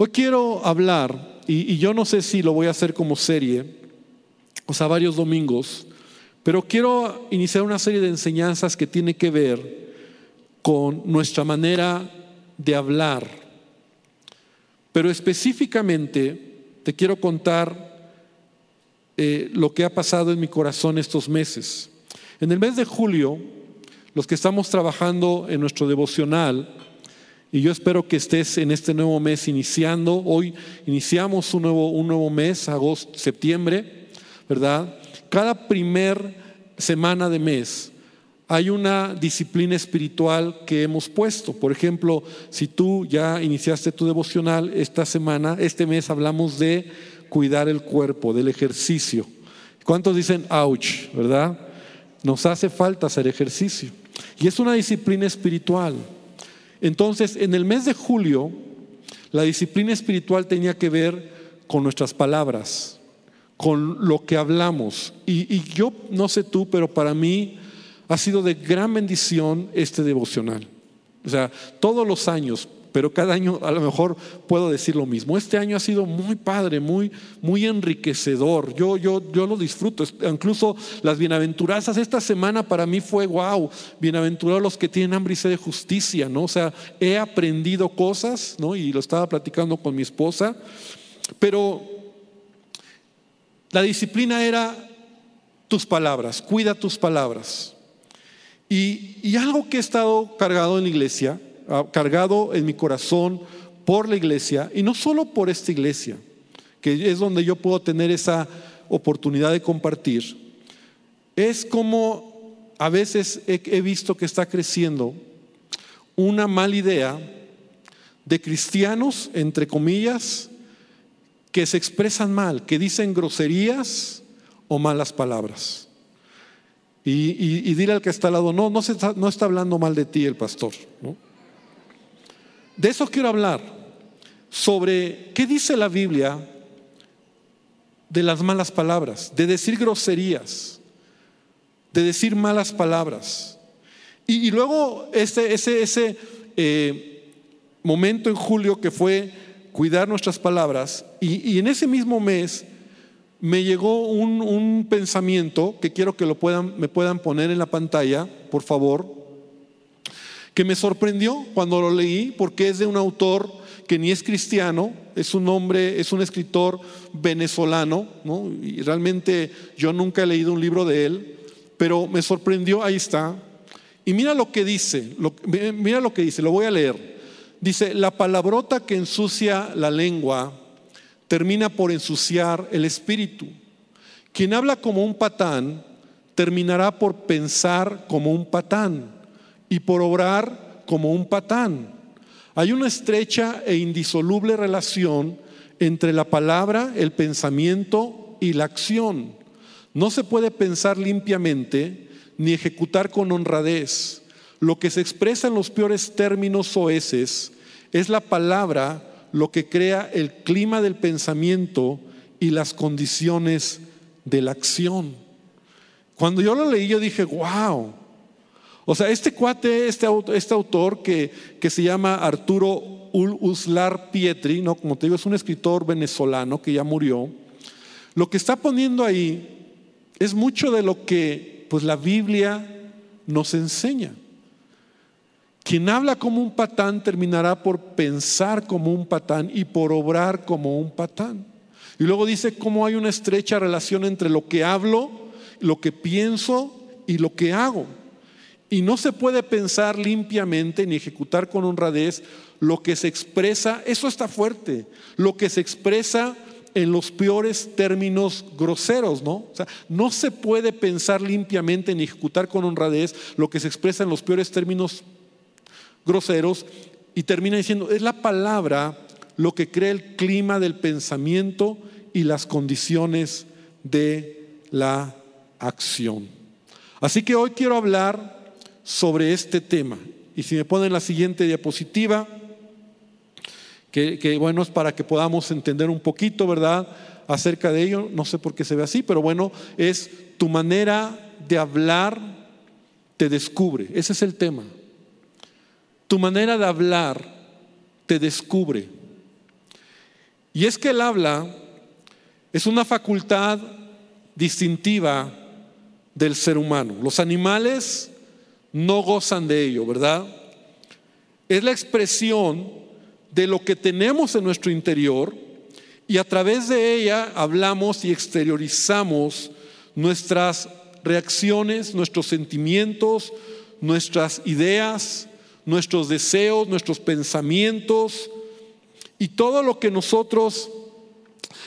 Hoy quiero hablar, y, yo no sé si lo voy a hacer como serie, o sea, varios domingos, pero quiero iniciar una serie de enseñanzas que tiene que ver con nuestra manera de hablar. Pero específicamente te quiero contar eh, lo que ha pasado en mi corazón estos meses. En el mes de julio, los que estamos trabajando en nuestro devocional, y yo espero que estés en este nuevo mes iniciando, hoy iniciamos un nuevo, un nuevo mes, agosto, septiembre, ¿verdad? Cada primer semana de mes hay una disciplina espiritual que hemos puesto. Por ejemplo, si tú ya iniciaste tu devocional esta semana, este mes hablamos de cuidar el cuerpo, del ejercicio. ¿Cuántos dicen ouch, verdad? Nos hace falta hacer ejercicio. Y es una disciplina espiritual. Entonces, en el mes de julio, la disciplina espiritual tenía que ver con nuestras palabras, con lo que hablamos. Y, yo no sé tú, pero para mí ha sido de gran bendición este devocional. O sea, todos los años, pero cada año a lo mejor puedo decir lo mismo. Este año ha sido muy padre, muy, muy enriquecedor. Yo, yo, yo lo disfruto. Incluso las bienaventuranzas, esta semana para mí fue wow. Bienaventurados los que tienen hambre y sed de justicia, ¿no? O sea, he aprendido cosas, ¿no? Y lo estaba platicando con mi esposa. Pero la disciplina era tus palabras, cuida tus palabras. Y, algo que he estado cargado en la iglesia, cargado en mi corazón por la iglesia, y no solo por esta iglesia, que es donde yo puedo tener esa oportunidad de compartir, es como a veces he visto que está creciendo una mala idea de cristianos, entre comillas, que se expresan mal, que dicen groserías o malas palabras. Y, dile al que está al lado, no, no, está, no está hablando mal de ti el pastor. De eso quiero hablar, sobre qué dice la Biblia de las malas palabras, de decir groserías, de decir malas palabras. Y, luego ese, ese, ese eh, momento en julio que fue cuidar nuestras palabras, y, y en ese mismo mes me llegó un, pensamiento que quiero que lo puedan, me puedan poner en la pantalla, por favor, que me sorprendió cuando lo leí, porque es de un autor que ni es cristiano, es un hombre, es un escritor venezolano, ¿no? y realmente yo nunca he leído un libro de él, pero me sorprendió, ahí está. Y mira lo que dice, mira lo que dice, lo voy a leer. Dice, la palabrota que ensucia la lengua termina por ensuciar el espíritu. Quien habla como un patán terminará por pensar como un patán y por obrar como un patán. Hay una estrecha e indisoluble relación entre la palabra, el pensamiento y la acción. No se puede pensar limpiamente ni ejecutar con honradez. Lo que se expresa en los peores términos oeces es la palabra lo que crea el clima del pensamiento y las condiciones de la acción. Cuando yo lo leí, yo dije, wow. O sea, este cuate, este, este autor que, que, se llama Arturo Uslar Pietri, ¿no? como te digo, es un escritor venezolano que ya murió. Lo que está poniendo ahí es mucho de lo que pues, la Biblia nos enseña. Quien habla como un patán terminará por pensar como un patán y por obrar como un patán. Y luego dice cómo hay una estrecha relación entre lo que hablo, lo que pienso y lo que hago. Y no se puede pensar limpiamente ni ejecutar con honradez lo que se expresa, eso está fuerte, lo que se expresa en los peores términos groseros, ¿no? O sea, no se puede pensar limpiamente ni ejecutar con honradez lo que se expresa en los peores términos groseros y termina diciendo, es la palabra lo que crea el clima del pensamiento y las condiciones de la acción. Así que hoy quiero hablar sobre este tema. Y si me ponen la siguiente diapositiva, que, que, bueno es para que podamos entender un poquito, ¿verdad? Acerca de ello, no sé por qué se ve así, pero bueno, es tu manera de hablar te descubre. Ese es el tema. Tu manera de hablar te descubre. Y es que el habla es una facultad distintiva del ser humano. Los animales no gozan de ello, ¿verdad? Es la expresión de lo que tenemos en nuestro interior y a través de ella hablamos y exteriorizamos nuestras reacciones, nuestros sentimientos, nuestras ideas, nuestros deseos, nuestros pensamientos y todo lo que nosotros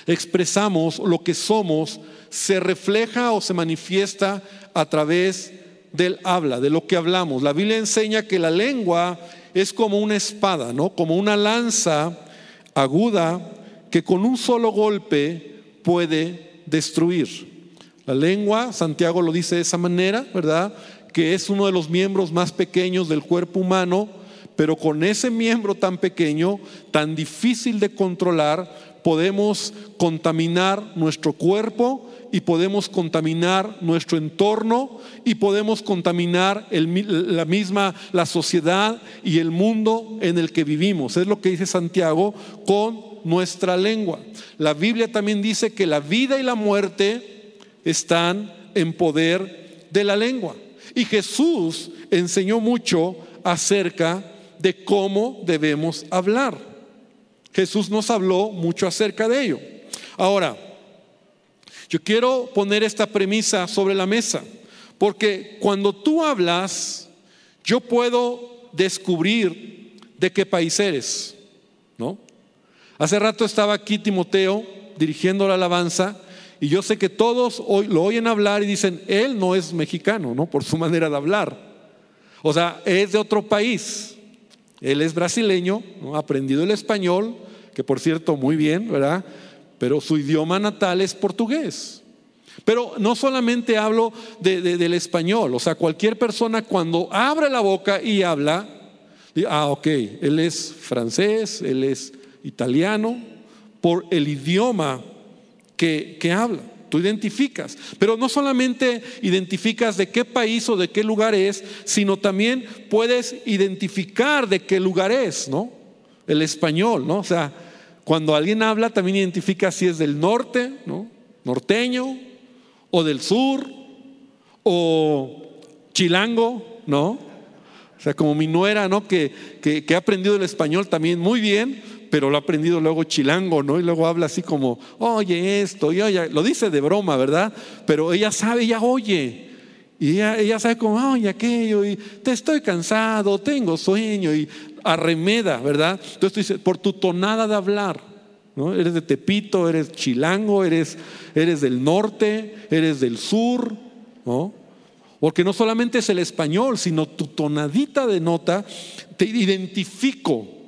expresamos, lo que somos, se refleja o se manifiesta a través del habla, de lo que hablamos. La Biblia enseña que la lengua es como una espada, ¿no? Como una lanza aguda que con un solo golpe puede destruir. La lengua, Santiago lo dice de esa manera, ¿verdad? Que es uno de los miembros más pequeños del cuerpo humano, pero con ese miembro tan pequeño, tan difícil de controlar, podemos contaminar nuestro cuerpo y podemos contaminar nuestro entorno y podemos contaminar la misma la sociedad y el mundo en el que vivimos. Es lo que dice Santiago con nuestra lengua. La Biblia también dice que la vida y la muerte están en poder de la lengua. Y Jesús enseñó mucho acerca de cómo debemos hablar. Jesús nos habló mucho acerca de ello. Ahora, yo quiero poner esta premisa sobre la mesa, porque cuando tú hablas, yo puedo descubrir de qué país eres, ¿no? Hace rato estaba aquí Timoteo dirigiendo la alabanza y yo sé que todos hoy lo oyen hablar y dicen, él no es mexicano, ¿no? Por su manera de hablar. O sea, es de otro país. Él es brasileño, ha aprendido el español, que por cierto, muy bien, ¿verdad? Pero su idioma natal es portugués. Pero no solamente hablo del español, o sea, cualquier persona cuando abre la boca y habla, ah, ok, él es francés, él es italiano, por el idioma que, que habla tú identificas. Pero no solamente identificas de qué país o de qué lugar es, sino también puedes identificar de qué lugar es, ¿no? El español, ¿no? O sea, cuando alguien habla también identifica si es del norte, ¿no? Norteño, o del sur, o chilango, ¿no? O sea, como mi nuera, ¿no? Que, que, ha aprendido el español también muy bien, pero lo ha aprendido luego chilango, ¿no? Y luego habla así como, oye esto, y oye, lo dice de broma, ¿verdad? Pero ella sabe, ella oye. Y ella, sabe como, oye, aquello, y te estoy cansado, tengo sueño, y arremeda, ¿verdad? Entonces tú dices, por tu tonada de hablar, ¿no? Eres de Tepito, eres chilango, eres, eres del norte, eres del sur, ¿no? Porque no solamente es el español, sino tu tonadita de nota, te identifico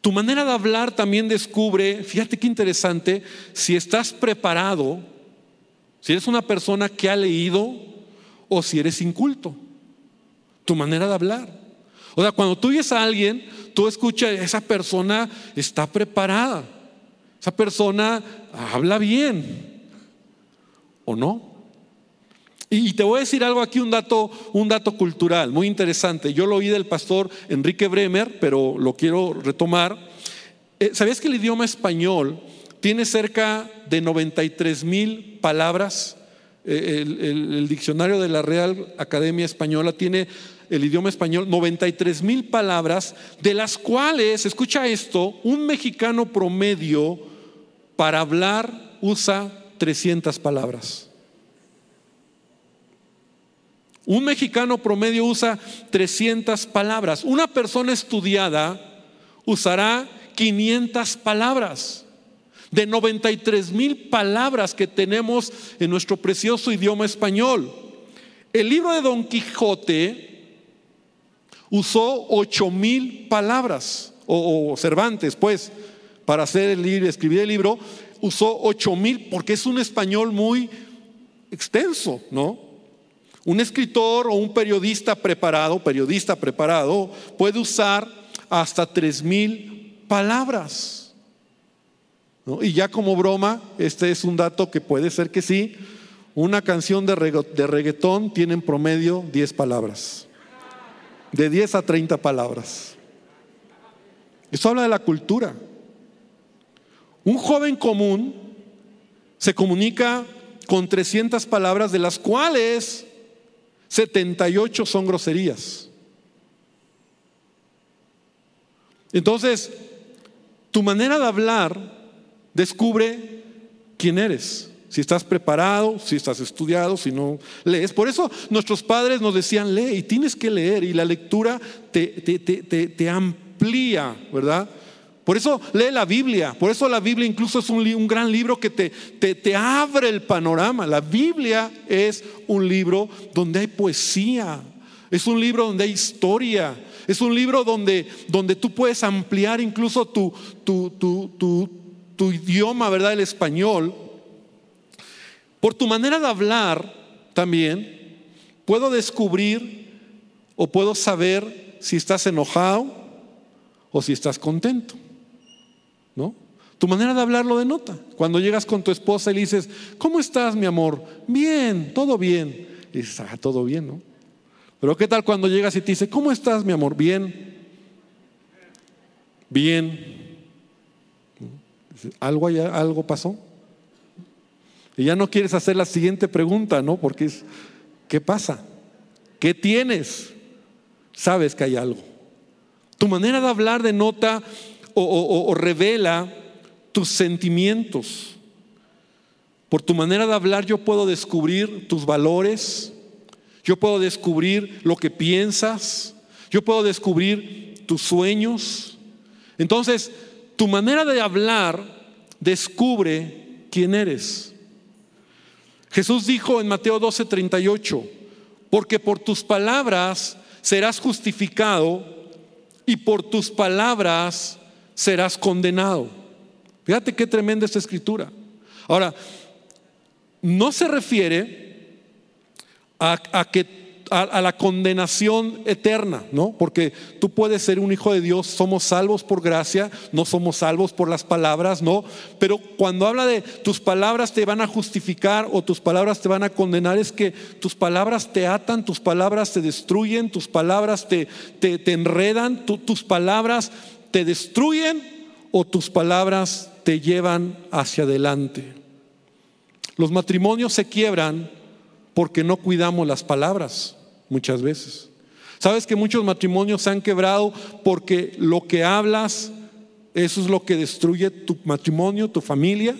tu manera de hablar también descubre, fíjate qué interesante, si estás preparado, si eres una persona que ha leído o si eres inculto. Tu manera de hablar. O sea, cuando tú oyes a alguien, tú escuchas, esa persona está preparada. Esa persona habla bien. ¿O no? Y te voy a decir algo aquí, un dato, un dato cultural muy interesante. Yo lo oí del pastor Enrique Bremer, pero lo quiero retomar. Eh, ¿Sabías que el idioma español tiene cerca de 93 mil palabras? Eh, el, diccionario de la Real Academia Española tiene el idioma español 93 mil palabras, de las cuales, escucha esto, un mexicano promedio para hablar usa 300 palabras. Un mexicano promedio usa 300 palabras. Una persona estudiada usará 500 palabras. De 93 mil palabras que tenemos en nuestro precioso idioma español. El libro de Don Quijote usó 8 mil palabras, o, Cervantes, pues, para hacer el libro, escribir el libro, usó 8 mil porque es un español muy extenso, ¿no? Un escritor o un periodista preparado, periodista preparado, puede usar hasta tres mil palabras. Y ya como broma, este es un dato que puede ser que sí, una canción de, reggaetón tiene en promedio 10 palabras. De 10 a 30 palabras. Eso habla de la cultura. Un joven común se comunica con 300 palabras, de las cuales 78 son groserías. Entonces, tu manera de hablar descubre quién eres. Si estás preparado, si estás estudiado, si no lees. Por eso nuestros padres nos decían, lee y tienes que leer y la lectura te, te, amplía, ¿verdad? Por eso lee la Biblia, por eso la Biblia incluso es un, un gran libro que te, te, abre el panorama. La Biblia es un libro donde hay poesía, es un libro donde hay historia, es un libro donde, donde tú puedes ampliar incluso tu, tu, tu, tu idioma, ¿verdad? El español. Por tu manera de hablar también, puedo descubrir o puedo saber si estás enojado o si estás contento. ¿No? Tu manera de hablar lo denota. Cuando llegas con tu esposa y le dices, ¿cómo estás, mi amor? Bien, todo bien. Y dices, ah, todo bien, ¿no? Pero ¿qué tal cuando llegas y te dice, ¿cómo estás, mi amor? Bien. Bien. ¿Algo, algo pasó? Y ya no quieres hacer la siguiente pregunta, ¿no? Porque es, ¿qué pasa? ¿Qué tienes? Sabes que hay algo. Tu manera de hablar denota o, o revela tus sentimientos. Por tu manera de hablar yo puedo descubrir tus valores, yo puedo descubrir lo que piensas, yo puedo descubrir tus sueños. Entonces, tu manera de hablar descubre quién eres. Jesús dijo en Mateo 12:38, porque por tus palabras serás justificado y por tus palabras serás condenado. Fíjate qué tremenda esta escritura. Ahora, no se refiere a, que a, la condenación eterna, ¿no? Porque tú puedes ser un hijo de Dios, somos salvos por gracia, no somos salvos por las palabras, ¿no? Pero cuando habla de tus palabras te van a justificar o tus palabras te van a condenar, es que tus palabras te atan, tus palabras te destruyen, tus palabras te, te, enredan, tus palabras te destruyen o tus palabras te llevan hacia adelante. Los matrimonios se quiebran porque no cuidamos las palabras muchas veces. Sabes que muchos matrimonios se han quebrado porque lo que hablas, eso es lo que destruye tu matrimonio, tu familia.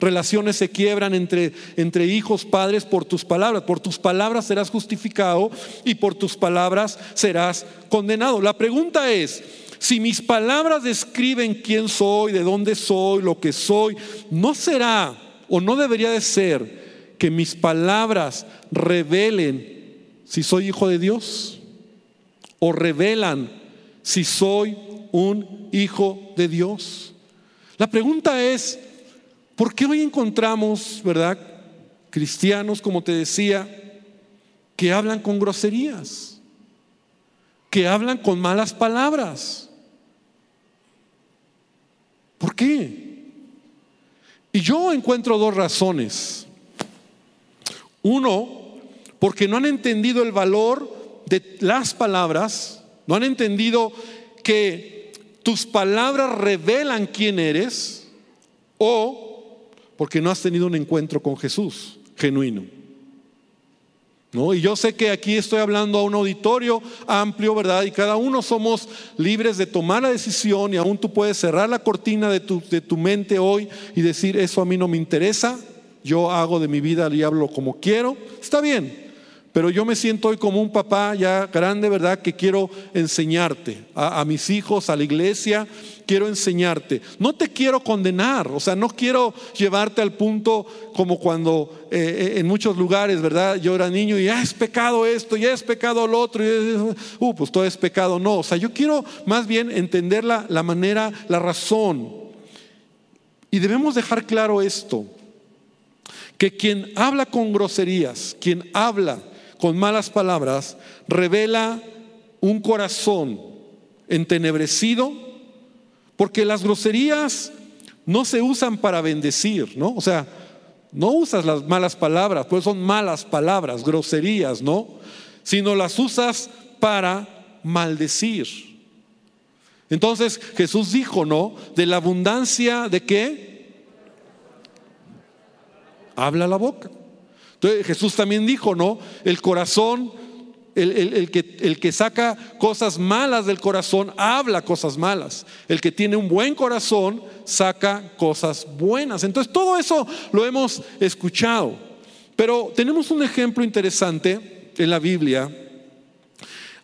Relaciones se quiebran entre, entre hijos, padres por tus palabras. Por tus palabras serás justificado y por tus palabras serás condenado. La pregunta es, si mis palabras describen quién soy, de dónde soy, lo que soy, ¿no será o no debería de ser que mis palabras revelen si soy hijo de Dios o revelan si soy un hijo de Dios. La pregunta es, ¿por qué hoy encontramos, verdad, cristianos, como te decía, que hablan con groserías, que hablan con malas palabras? ¿Por qué? Y yo encuentro dos razones. Uno, porque no han entendido el valor de las palabras, no han entendido que tus palabras revelan quién eres, o porque no has tenido un encuentro con Jesús genuino. ¿No? Y yo sé que aquí estoy hablando a un auditorio amplio, ¿verdad? Y cada uno somos libres de tomar la decisión y aún tú puedes cerrar la cortina de tu, de tu mente hoy y decir, eso a mí no me interesa, yo hago de mi vida y hablo como quiero, está bien. Pero yo me siento hoy como un papá ya grande, ¿verdad? Que quiero enseñarte a, mis hijos, a la iglesia, quiero enseñarte. No te quiero condenar, o sea, no quiero llevarte al punto como cuando eh, eh, en muchos lugares, ¿verdad? Yo era niño y ya es pecado esto, ya es pecado lo otro, y, uh, pues todo es pecado. No, o sea, yo quiero más bien entender la, la manera, la razón. Y debemos dejar claro esto que quien habla con groserías, quien habla con malas palabras, revela un corazón entenebrecido, porque las groserías no se usan para bendecir, ¿no? O sea, no usas las malas palabras, pues son malas palabras, groserías, ¿no? Sino las usas para maldecir. Entonces Jesús dijo, ¿no? De la abundancia de qué? Habla la boca. Entonces Jesús también dijo, ¿no? El corazón, el, que, el que saca cosas malas del corazón, habla cosas malas. El que tiene un buen corazón, saca cosas buenas. Entonces todo eso lo hemos escuchado. Pero tenemos un ejemplo interesante en la Biblia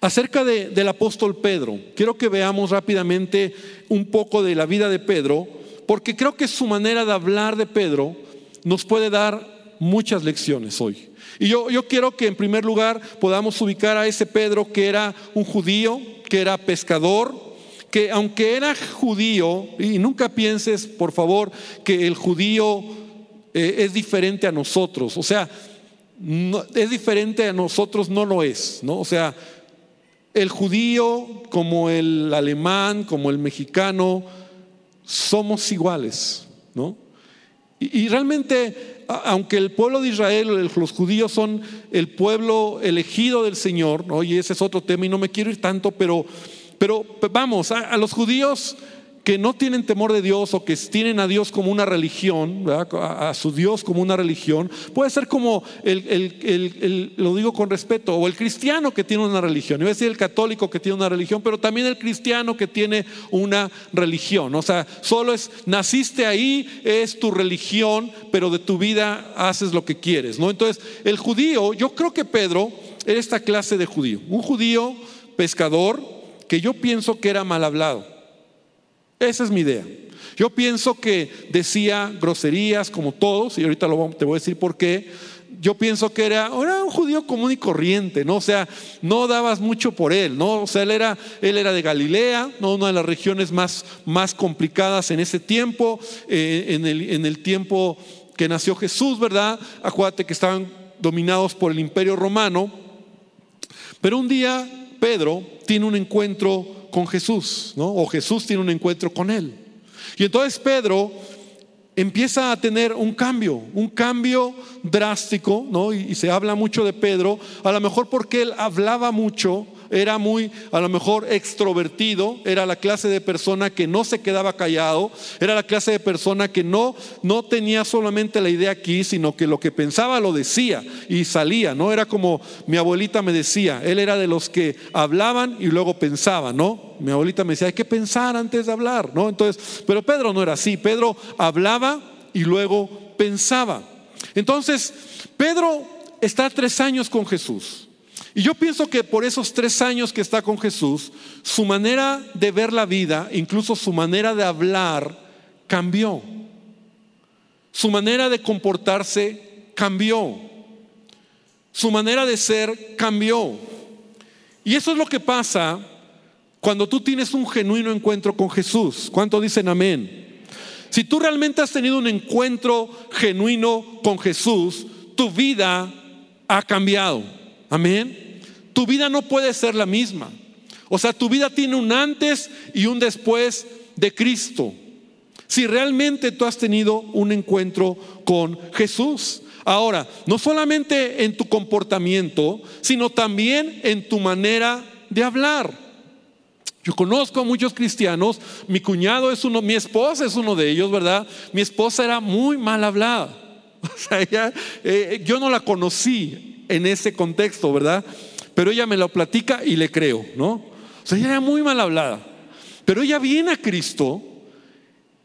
acerca del apóstol Pedro. Quiero que veamos rápidamente un poco de la vida de Pedro, porque creo que su manera de hablar de Pedro nos puede dar muchas lecciones hoy. Y yo, yo quiero que en primer lugar podamos ubicar a ese Pedro que era un judío, que era pescador, que aunque era judío, y nunca pienses, por favor, que el judío eh, es diferente a nosotros, o sea, es diferente a nosotros, no lo es, ¿no? O sea, el judío como el alemán, como el mexicano, somos iguales, ¿no? y realmente aunque el pueblo de Israel, los judíos son el pueblo elegido del Señor, y ese es otro tema y no me quiero ir tanto, pero, pero vamos, a los judíos que no tienen temor de Dios o que tienen a Dios como una religión, a, su Dios como una religión, puede ser como el, lo digo con respeto, o el cristiano que tiene una religión, iba a decir el católico que tiene una religión, pero también el cristiano que tiene una religión. O sea, solo es, naciste ahí, es tu religión, pero de tu vida haces lo que quieres. ¿no? Entonces, el judío, yo creo que Pedro era esta clase de judío, un judío pescador que yo pienso que era mal hablado. Esa es mi idea. Yo pienso que decía groserías como todos, y ahorita te voy a decir por qué. Yo pienso que era, era, un judío común y corriente, ¿no? O sea, no dabas mucho por él, ¿no? O sea, él era, él era de Galilea, ¿no? una de las regiones más, más complicadas en ese tiempo, eh, en, el, en el tiempo que nació Jesús, ¿verdad? Acuérdate que estaban dominados por el imperio romano. Pero un día Pedro tiene un encuentro con Jesús, ¿no? O Jesús tiene un encuentro con él. Y entonces Pedro empieza a tener un cambio, un cambio drástico, ¿no? Y, y, se habla mucho de Pedro, a lo mejor porque él hablaba mucho, era muy, a lo mejor, extrovertido, era la clase de persona que no se quedaba callado, era la clase de persona que no, no tenía solamente la idea aquí, sino que lo que pensaba lo decía y salía, ¿no? Era como mi abuelita me decía, él era de los que hablaban y luego pensaban, ¿no? Mi abuelita me decía, hay que pensar antes de hablar, ¿no? Entonces, pero Pedro no era así, Pedro hablaba y luego pensaba. Entonces, Pedro está tres años con Jesús. Y yo pienso que por esos tres años que está con Jesús, su manera de ver la vida, incluso su manera de hablar, cambió. Su manera de comportarse cambió. Su manera de ser cambió. Y eso es lo que pasa cuando tú tienes un genuino encuentro con Jesús. ¿Cuánto dicen amén? Si tú realmente has tenido un encuentro genuino con Jesús, tu vida ha cambiado. Amén tu vida no puede ser la misma. O sea, tu vida tiene un antes y un después de Cristo. Si realmente tú has tenido un encuentro con Jesús. Ahora, no solamente en tu comportamiento, sino también en tu manera de hablar. Yo conozco a muchos cristianos, mi cuñado es uno, mi esposa es uno de ellos, ¿verdad? Mi esposa era muy mal hablada. O sea, eh, yo no la conocí en ese contexto, ¿verdad? pero ella me lo platica y le creo, ¿no? O sea, ella era muy mal hablada, pero ella viene a Cristo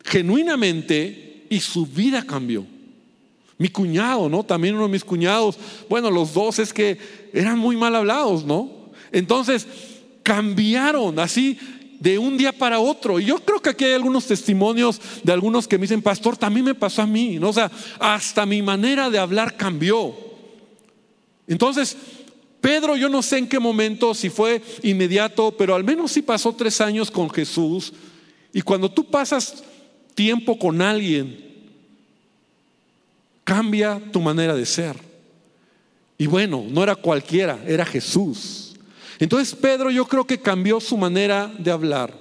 genuinamente y su vida cambió. Mi cuñado, ¿no? También uno de mis cuñados, bueno, los dos es que eran muy mal hablados, ¿no? Entonces, cambiaron así de un día para otro. Y yo creo que aquí hay algunos testimonios de algunos que me dicen, pastor, también me pasó a mí, ¿no? O sea, hasta mi manera de hablar cambió. Entonces, Pedro, yo no sé en qué momento, si fue inmediato, pero al menos sí pasó tres años con Jesús. Y cuando tú pasas tiempo con alguien, cambia tu manera de ser. Y bueno, no era cualquiera, era Jesús. Entonces Pedro yo creo que cambió su manera de hablar.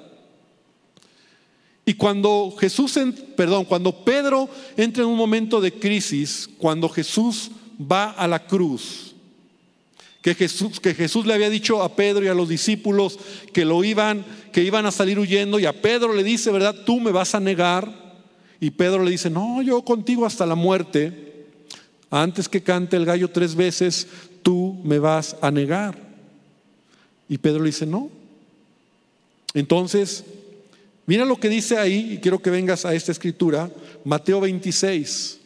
Y cuando Jesús, perdón, cuando Pedro entra en un momento de crisis, cuando Jesús va a la cruz, que Jesús, que Jesús le había dicho a Pedro y a los discípulos que lo iban, que iban a salir huyendo, y a Pedro le dice, ¿verdad? Tú me vas a negar. Y Pedro le dice, no, yo contigo hasta la muerte. Antes que cante el gallo tres veces, tú me vas a negar. Y Pedro le dice, no. Entonces, mira lo que dice ahí, y quiero que vengas a esta escritura, Mateo 26,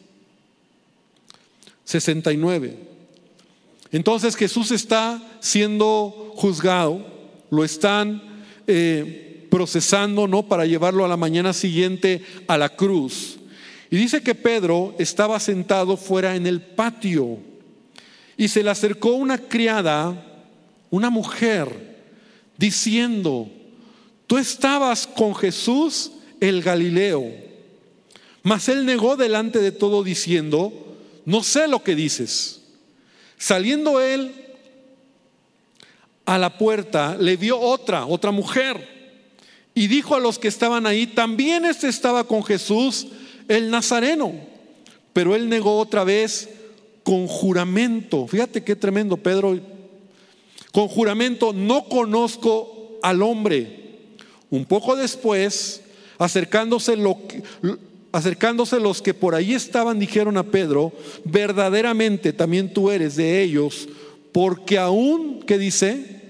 69. Entonces Jesús está siendo juzgado, lo están eh, procesando, ¿no? Para llevarlo a la mañana siguiente a la cruz. Y dice que Pedro estaba sentado fuera en el patio y se le acercó una criada, una mujer, diciendo, tú estabas con Jesús el Galileo. Mas él negó delante de todo diciendo, no sé lo que dices. Saliendo él a la puerta, le vio otra, otra mujer, y dijo a los que estaban ahí, también este estaba con Jesús, el Nazareno. Pero él negó otra vez con juramento. Fíjate qué tremendo, Pedro. Con juramento, no conozco al hombre. Un poco después, acercándose lo, Acercándose los que por ahí estaban, dijeron a Pedro, verdaderamente también tú eres de ellos, porque aún, ¿qué dice?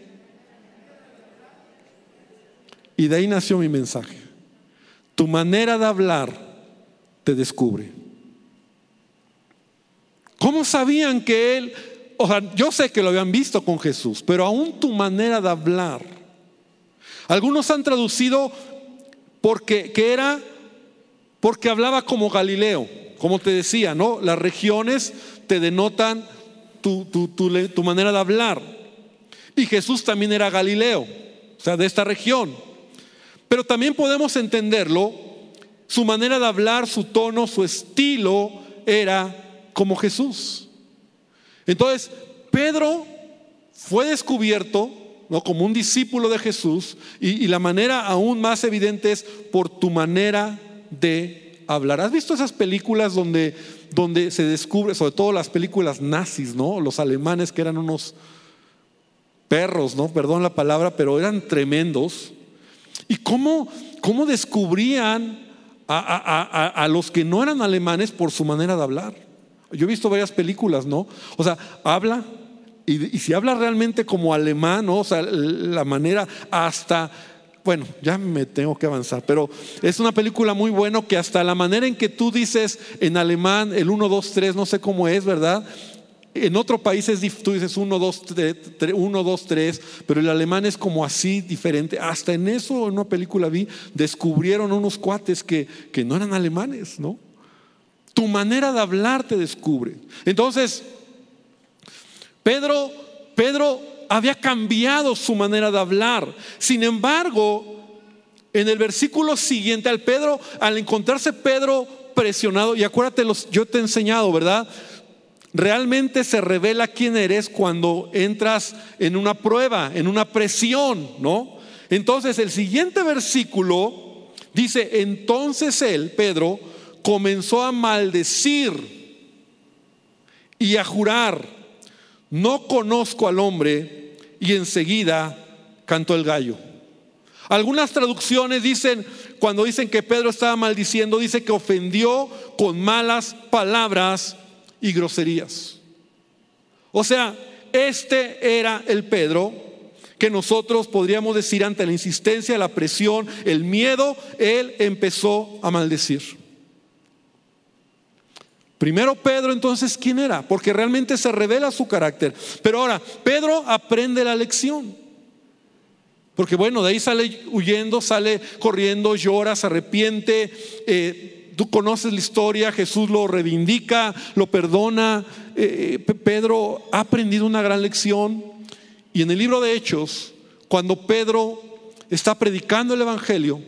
Y de ahí nació mi mensaje. Tu manera de hablar te descubre. ¿Cómo sabían que él, o sea, yo sé que lo habían visto con Jesús, pero aún tu manera de hablar. Algunos han traducido porque que era porque hablaba como Galileo, como te decía, ¿no? Las regiones te denotan tu, tu, manera de hablar. Y Jesús también era Galileo, o sea, de esta región. Pero también podemos entenderlo, su manera de hablar, su tono, su estilo era como Jesús. Entonces, Pedro fue descubierto ¿no? como un discípulo de Jesús y, y la manera aún más evidente es por tu manera de hablar. ¿Has visto esas películas donde, donde se descubre, sobre todo las películas nazis, ¿no? Los alemanes que eran unos perros, ¿no? Perdón la palabra, pero eran tremendos. ¿Y cómo, cómo descubrían a, los que no eran alemanes por su manera de hablar? Yo he visto varias películas, ¿no? O sea, habla, y, si habla realmente como alemán. O sea, la manera hasta bueno, ya me tengo que avanzar, pero es una película muy buena que hasta la manera en que tú dices en alemán el 1, 2, 3, no sé cómo es, ¿verdad? En otro país es, tú dices 1, 2, 3, 1, 2, 3, pero el alemán es como así diferente. Hasta en eso, en una película vi, descubrieron unos cuates que, que no eran alemanes, ¿no? Tu manera de hablar te descubre. Entonces, Pedro, Pedro había cambiado su manera de hablar. Sin embargo, en el versículo siguiente, al Pedro, al encontrarse Pedro presionado, y acuérdate, los, yo te he enseñado, ¿verdad? Realmente se revela quién eres cuando entras en una prueba, en una presión, ¿no? Entonces, el siguiente versículo dice: Entonces él, Pedro, comenzó a maldecir y a jurar no conozco al hombre y enseguida cantó el gallo. Algunas traducciones dicen, cuando dicen que Pedro estaba maldiciendo, dice que ofendió con malas palabras y groserías. O sea, este era el Pedro que nosotros podríamos decir ante la insistencia, la presión, el miedo, él empezó a maldecir. Primero Pedro entonces, ¿quién era? Porque realmente se revela su carácter. Pero ahora, Pedro aprende la lección. Porque bueno, de ahí sale huyendo, sale corriendo, llora, se arrepiente. Eh, tú conoces la historia, Jesús lo reivindica, lo perdona. Eh, Pedro ha aprendido una gran lección. Y en el libro de Hechos, cuando Pedro está predicando el Evangelio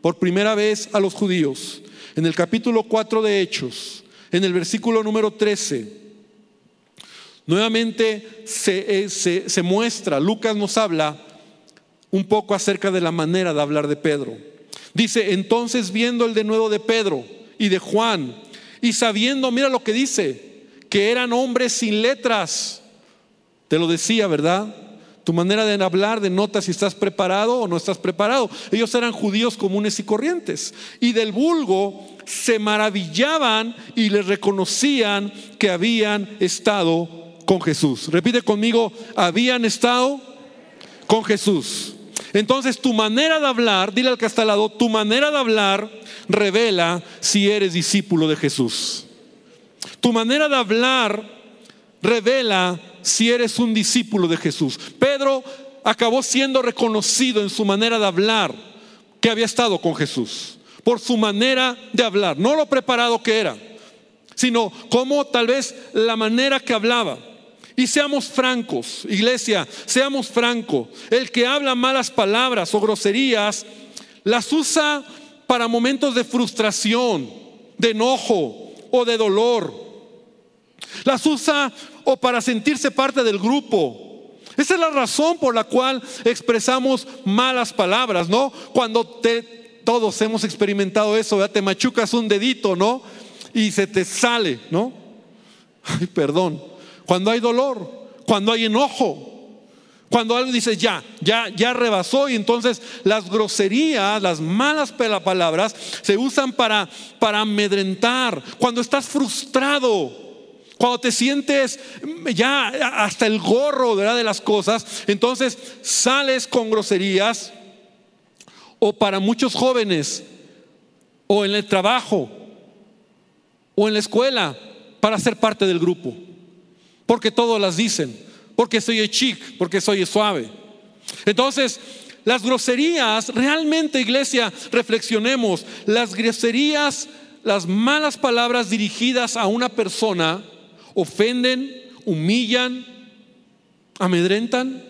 por primera vez a los judíos, en el capítulo 4 de Hechos, en el versículo número 13, nuevamente se, eh, se, se muestra, Lucas nos habla un poco acerca de la manera de hablar de Pedro. Dice, entonces viendo el de nuevo de Pedro y de Juan, y sabiendo, mira lo que dice, que eran hombres sin letras, Te lo decía, ¿verdad? Tu manera de hablar denota si estás preparado o no estás preparado. Ellos eran judíos comunes y corrientes. Y del vulgo se maravillaban y les reconocían que habían estado con Jesús. Repite conmigo, habían estado con Jesús. Entonces tu manera de hablar, dile al que está al lado, tu manera de hablar revela si eres discípulo de Jesús. Tu manera de hablar revela si eres un discípulo de Jesús. Pedro acabó siendo reconocido en su manera de hablar que había estado con Jesús, por su manera de hablar, no lo preparado que era, sino como tal vez la manera que hablaba. Y seamos francos, iglesia, seamos francos. El que habla malas palabras o groserías, las usa para momentos de frustración, de enojo o de dolor. Las usa o para sentirse parte del grupo. Esa es la razón por la cual expresamos malas palabras, ¿no? Cuando todos hemos experimentado eso, ¿verdad? te machucas un dedito, ¿no? Y se te sale, ¿no? Ay, perdón. Cuando hay dolor, cuando hay enojo, cuando algo dice ya, ya, ya rebasó y entonces las groserías, las malas palabras se usan para, para amedrentar. Cuando estás frustrado, cuando te sientes ya hasta el gorro de las cosas, entonces sales con groserías o para muchos jóvenes o en el trabajo o en la escuela para ser parte del grupo. Porque todos las dicen, porque soy chic, porque soy suave. Entonces, las groserías, realmente iglesia, reflexionemos, las groserías, las malas palabras dirigidas a una persona, ofenden, humillan, amedrentan.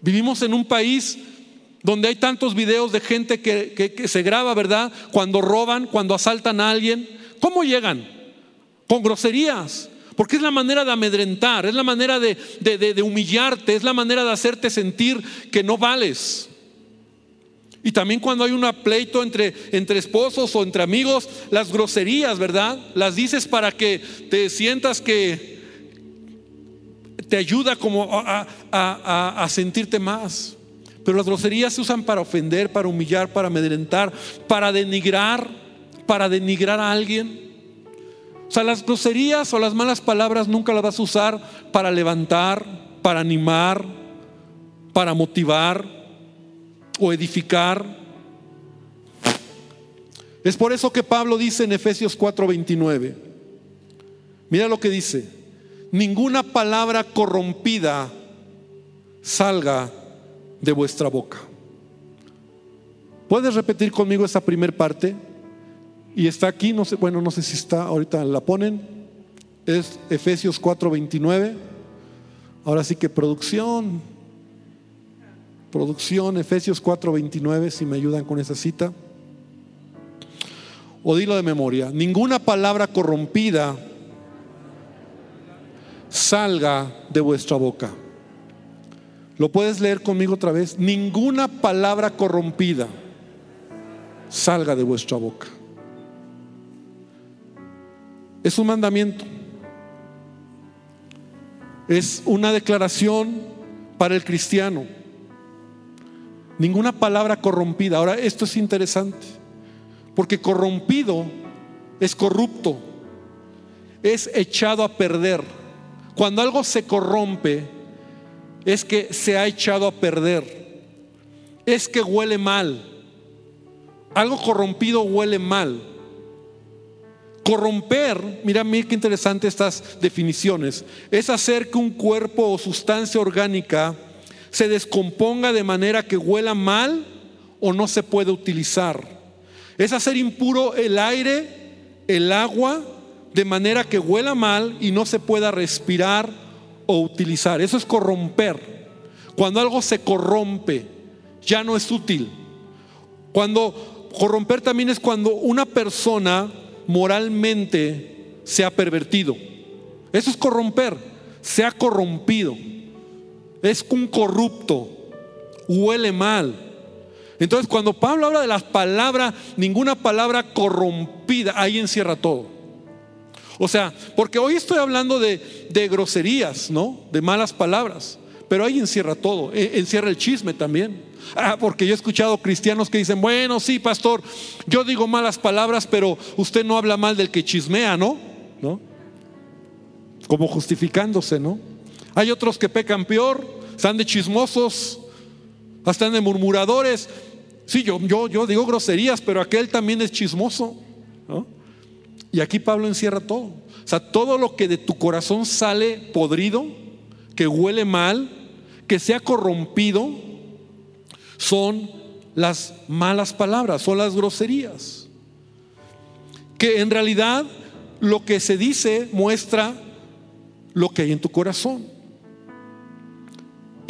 Vivimos en un país donde hay tantos videos de gente que, se graba, ¿verdad? Cuando roban, cuando asaltan a alguien. ¿Cómo llegan? Con groserías. Porque es la manera de amedrentar, es la manera de, de humillarte, es la manera de hacerte sentir que no vales. Y también cuando hay un pleito entre, entre esposos o entre amigos, las groserías, ¿verdad? Las dices para que te sientas que te ayuda como a, a sentirte más. Pero las groserías se usan para ofender, para humillar, para amedrentar, para denigrar, para denigrar a alguien. O sea, las groserías o las malas palabras nunca las vas a usar para levantar, para animar, para motivar o edificar. Es por eso que Pablo dice en Efesios 4:29, mira lo que dice, ninguna palabra corrompida salga de vuestra boca. ¿Puedes repetir conmigo esa primera parte? Y está aquí, no sé, bueno, no sé si está, ahorita la ponen. Es Efesios 4:29. Ahora sí que producción, Producción, Efesios 4:29, si me ayudan con esa cita. O dilo de memoria, ninguna palabra corrompida salga de vuestra boca. ¿Lo puedes leer conmigo otra vez? Ninguna palabra corrompida salga de vuestra boca. Es un mandamiento. Es una declaración para el cristiano. Ninguna palabra corrompida. Ahora, esto es interesante, porque corrompido es corrupto, es echado a perder. Cuando algo se corrompe, es que se ha echado a perder, es que huele mal. Algo corrompido huele mal. Corromper, mira, mira qué interesante estas definiciones, es hacer que un cuerpo o sustancia orgánica se descomponga de manera que huela mal o no se puede utilizar. Es hacer impuro el aire, el agua, de manera que huela mal y no se pueda respirar o utilizar. Eso es corromper. Cuando algo se corrompe, ya no es útil. Cuando corromper también es cuando una persona moralmente se ha pervertido. Eso es corromper, se ha corrompido es un corrupto, huele mal. Entonces, cuando Pablo habla de las palabras, ninguna palabra corrompida, ahí encierra todo. O sea, porque hoy estoy hablando de, de groserías, ¿no? De malas palabras. Pero ahí encierra todo, e, encierra el chisme también. Ah, porque yo he escuchado cristianos que dicen, bueno, sí, pastor, yo digo malas palabras, pero usted no habla mal del que chismea, ¿no? ¿No? Como justificándose, ¿no? Hay otros que pecan peor, están de chismosos, están de murmuradores. Sí, yo, yo, yo digo groserías, pero aquel también es chismoso. Y aquí Pablo encierra todo. O sea, todo lo que de tu corazón sale podrido, que huele mal, que sea corrompido, son las malas palabras, son las groserías. Que en realidad lo que se dice muestra lo que hay en tu corazón.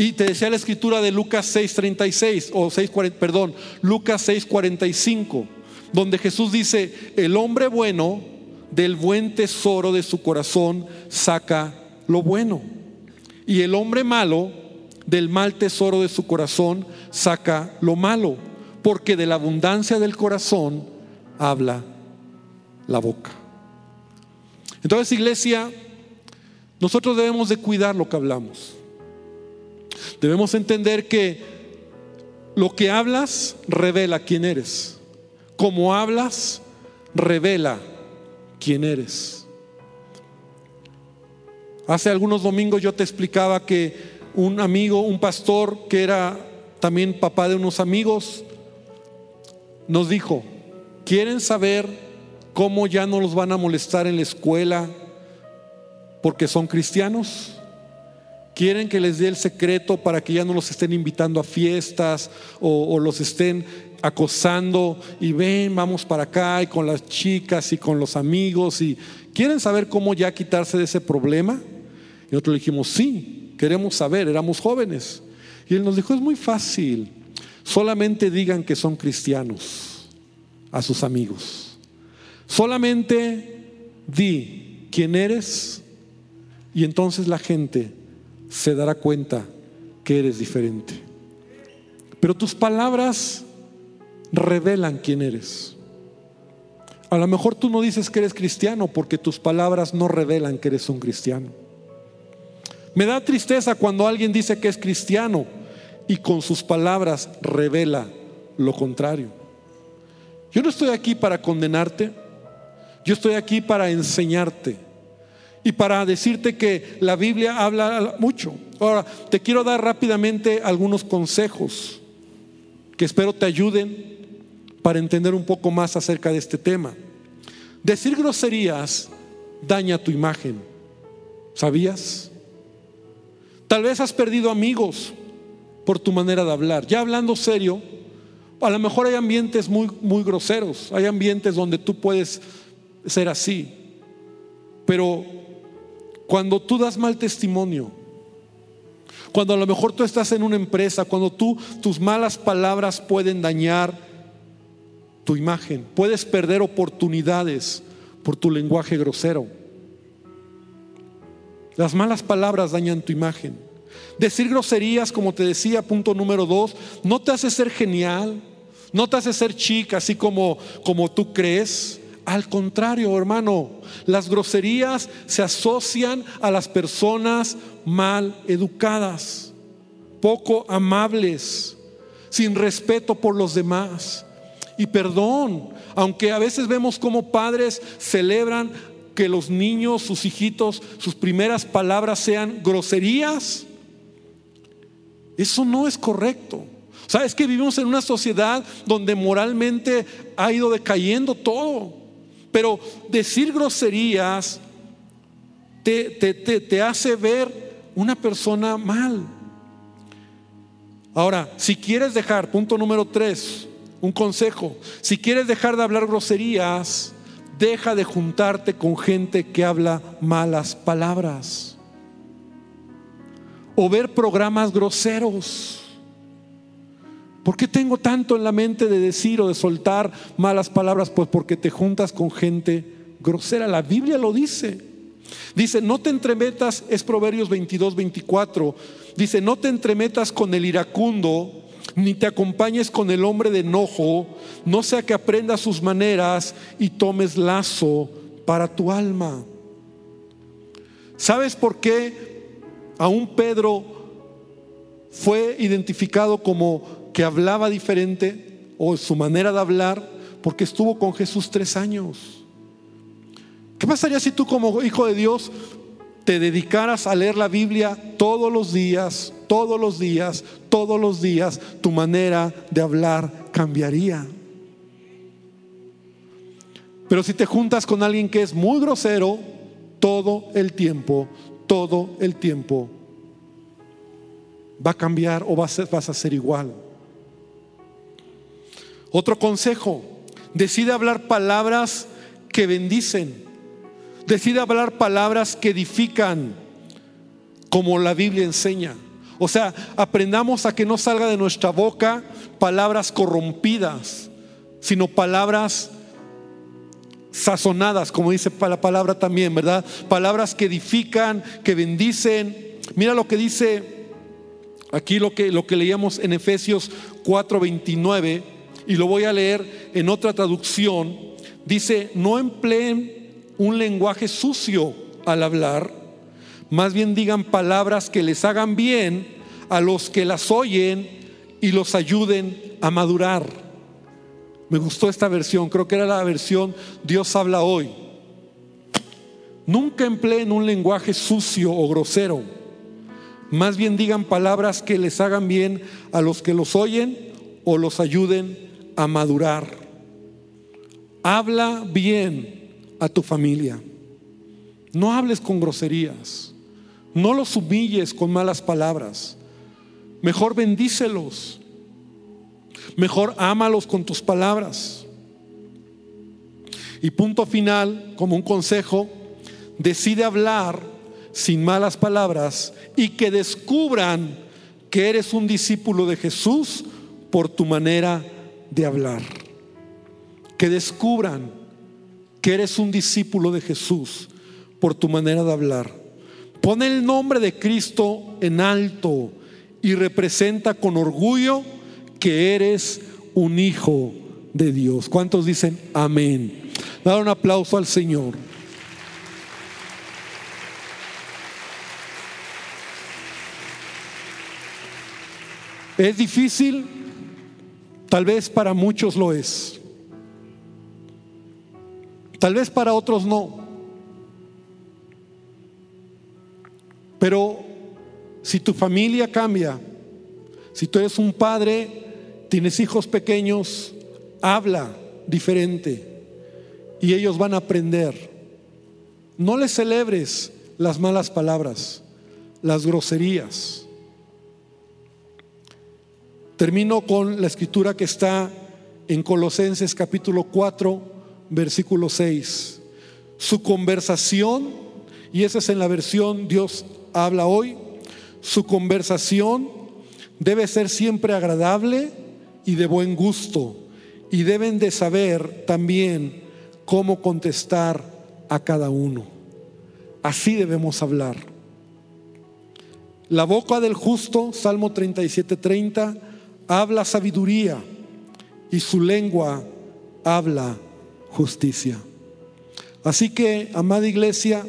Y te decía la escritura de Lucas 6:36 o 6, perdón, Lucas 6:45, donde Jesús dice, "El hombre bueno del buen tesoro de su corazón saca lo bueno, y el hombre malo del mal tesoro de su corazón saca lo malo, porque de la abundancia del corazón habla la boca." Entonces, iglesia, nosotros debemos de cuidar lo que hablamos. Debemos entender que lo que hablas revela quién eres. Como hablas, revela quién eres. Hace algunos domingos yo te explicaba que un amigo, un pastor que era también papá de unos amigos, nos dijo, ¿quieren saber cómo ya no los van a molestar en la escuela porque son cristianos? Quieren que les dé el secreto para que ya no los estén invitando a fiestas o, los estén acosando y ven, vamos para acá y con las chicas y con los amigos y quieren saber cómo ya quitarse de ese problema. Y nosotros le dijimos, sí, queremos saber, éramos jóvenes. Y él nos dijo, es muy fácil, solamente digan que son cristianos a sus amigos. Solamente di quién eres y entonces la gente se dará cuenta que eres diferente. Pero tus palabras revelan quién eres. A lo mejor tú no dices que eres cristiano porque tus palabras no revelan que eres un cristiano. Me da tristeza cuando alguien dice que es cristiano y con sus palabras revela lo contrario. Yo no estoy aquí para condenarte, yo estoy aquí para enseñarte y para decirte que la Biblia habla mucho. Ahora, te quiero dar rápidamente algunos consejos que espero te ayuden para entender un poco más acerca de este tema. Decir groserías daña tu imagen. ¿Sabías? Tal vez has perdido amigos por tu manera de hablar. Ya hablando serio, a lo mejor hay ambientes muy, muy groseros, hay ambientes donde tú puedes ser así, pero cuando tú das mal testimonio, cuando a lo mejor tú estás en una empresa, cuando tú tus malas palabras pueden dañar tu imagen, puedes perder oportunidades por tu lenguaje grosero. Las malas palabras dañan tu imagen. Decir groserías, como te decía, punto número dos, no te hace ser genial, no te hace ser chica, así como, como tú crees. Al contrario, hermano, las groserías se asocian a las personas mal educadas, poco amables, sin respeto por los demás. Y perdón, aunque a veces vemos como padres celebran que los niños, sus hijitos, sus primeras palabras sean groserías, eso no es correcto. Sabes que vivimos en una sociedad donde moralmente ha ido decayendo todo. Pero decir groserías te, te, hace ver una persona mal. Ahora, si quieres dejar, punto número tres, un consejo, si quieres dejar de hablar groserías, deja de juntarte con gente que habla malas palabras o ver programas groseros. ¿Por qué tengo tanto en la mente de decir o de soltar malas palabras? Pues porque te juntas con gente grosera. La Biblia lo dice. Dice, no te entremetas, es Proverbios 22, 24. Dice, no te entremetas con el iracundo, ni te acompañes con el hombre de enojo, no sea que aprendas sus maneras y tomes lazo para tu alma. ¿Sabes por qué aún Pedro fue identificado como que hablaba diferente o su manera de hablar? Porque estuvo con Jesús tres años. ¿Qué pasaría si tú como hijo de Dios te dedicaras a leer la Biblia todos los días, todos los días, todos los días? Tu manera de hablar cambiaría. Pero si te juntas con alguien que es muy grosero, todo el tiempo, todo el tiempo, va a cambiar o vas a ser igual. Otro consejo, decide hablar palabras que bendicen. Decide hablar palabras que edifican, como la Biblia enseña. O sea, aprendamos a que no salga de nuestra boca palabras corrompidas, sino palabras sazonadas, como dice la palabra también, ¿verdad? Palabras que edifican, que bendicen. Mira lo que dice aquí lo que, lo que leíamos en Efesios 4:29 y lo voy a leer en otra traducción. Dice, no empleen un lenguaje sucio al hablar, más bien digan palabras que les hagan bien a los que las oyen y los ayuden a madurar. Me gustó esta versión, creo que era la versión Dios habla hoy. Nunca empleen un lenguaje sucio o grosero. Más bien digan palabras que les hagan bien a los que los oyen o los ayuden a madurar. Habla bien a tu familia. No hables con groserías. No los humilles con malas palabras. Mejor bendícelos. Mejor ámalos con tus palabras. Y punto final, como un consejo, decide hablar sin malas palabras y que descubran que eres un discípulo de Jesús por tu manera de hablar. Que descubran que eres un discípulo de Jesús por tu manera de hablar. Pone el nombre de Cristo en alto y representa con orgullo que eres un hijo de Dios. ¿Cuántos dicen amén? Dar un aplauso al Señor. ¿Es difícil? Tal vez para muchos lo es. Tal vez para otros no. Pero si tu familia cambia, si tú eres un padre tienes hijos pequeños, habla diferente y ellos van a aprender. No les celebres las malas palabras, las groserías. Termino con la escritura que está en Colosenses capítulo 4, versículo 6. Su conversación, y esa es en la versión Dios habla hoy, su conversación debe ser siempre agradable y de buen gusto y deben de saber también cómo contestar a cada uno. Así debemos hablar. La boca del justo, Salmo 37:30, habla sabiduría y su lengua habla justicia. Así que, amada iglesia,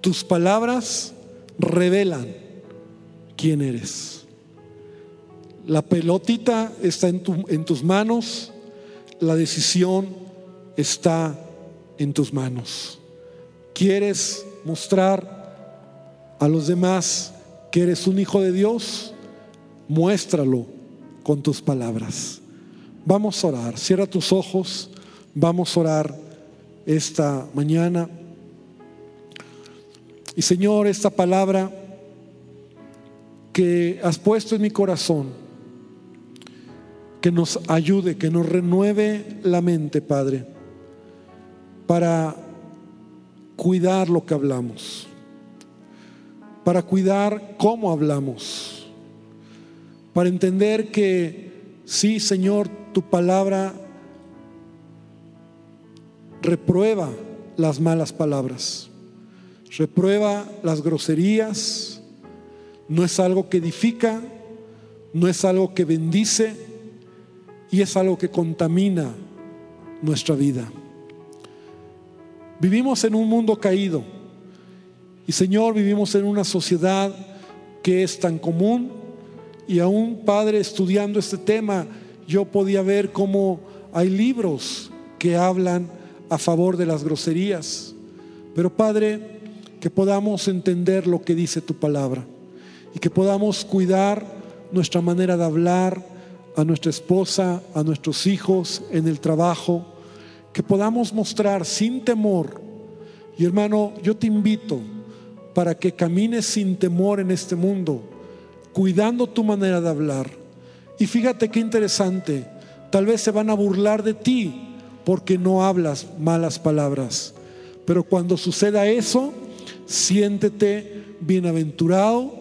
tus palabras revelan quién eres. La pelotita está en, en tus manos, la decisión está en tus manos. ¿Quieres mostrar a los demás que eres un hijo de Dios? Muéstralo con tus palabras. Vamos a orar. Cierra tus ojos. Vamos a orar esta mañana. Y Señor, esta palabra que has puesto en mi corazón, que nos ayude, que nos renueve la mente, Padre, para cuidar lo que hablamos, para cuidar cómo hablamos, para entender que sí, Señor, tu palabra reprueba las malas palabras, reprueba las groserías, no es algo que edifica, no es algo que bendice, y es algo que contamina nuestra vida. Vivimos en un mundo caído Y Señor, vivimos en una sociedad que es tan común y aún, Padre, estudiando este tema, yo podía ver cómo hay libros que hablan a favor de las groserías. Pero Padre, que podamos entender lo que dice tu palabra y que podamos cuidar nuestra manera de hablar a nuestra esposa, a nuestros hijos, en el trabajo, que podamos mostrar sin temor. Y hermano, yo te invito para que camines sin temor en este mundo, cuidando tu manera de hablar. Y fíjate qué interesante, tal vez se van a burlar de ti porque no hablas malas palabras. Pero cuando suceda eso, siéntete bienaventurado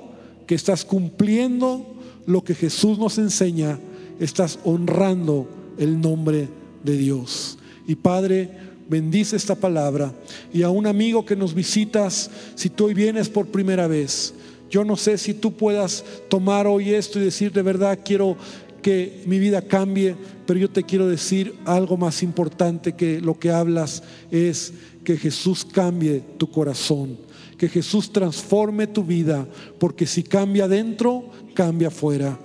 que estás cumpliendo lo que Jesús nos enseña, estás honrando el nombre de Dios. Y Padre, bendice esta palabra. Y a un amigo que nos visitas, si tú hoy vienes por primera vez, yo no sé si tú puedas tomar hoy esto y decir, de verdad quiero que mi vida cambie, pero yo te quiero decir algo más importante que lo que hablas es que Jesús cambie tu corazón, que Jesús transforme tu vida, porque si cambia dentro, cambia afuera.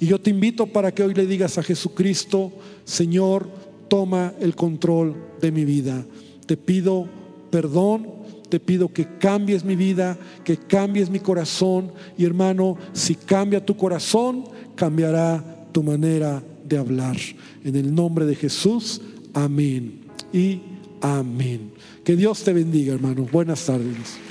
Y yo te invito para que hoy le digas a Jesucristo, Señor, toma el control de mi vida. Te pido perdón, te pido que cambies mi vida, que cambies mi corazón. Y hermano, si cambia tu corazón, cambiará tu manera de hablar. En el nombre de Jesús, amén. Y amén. Que Dios te bendiga, hermano. Buenas tardes.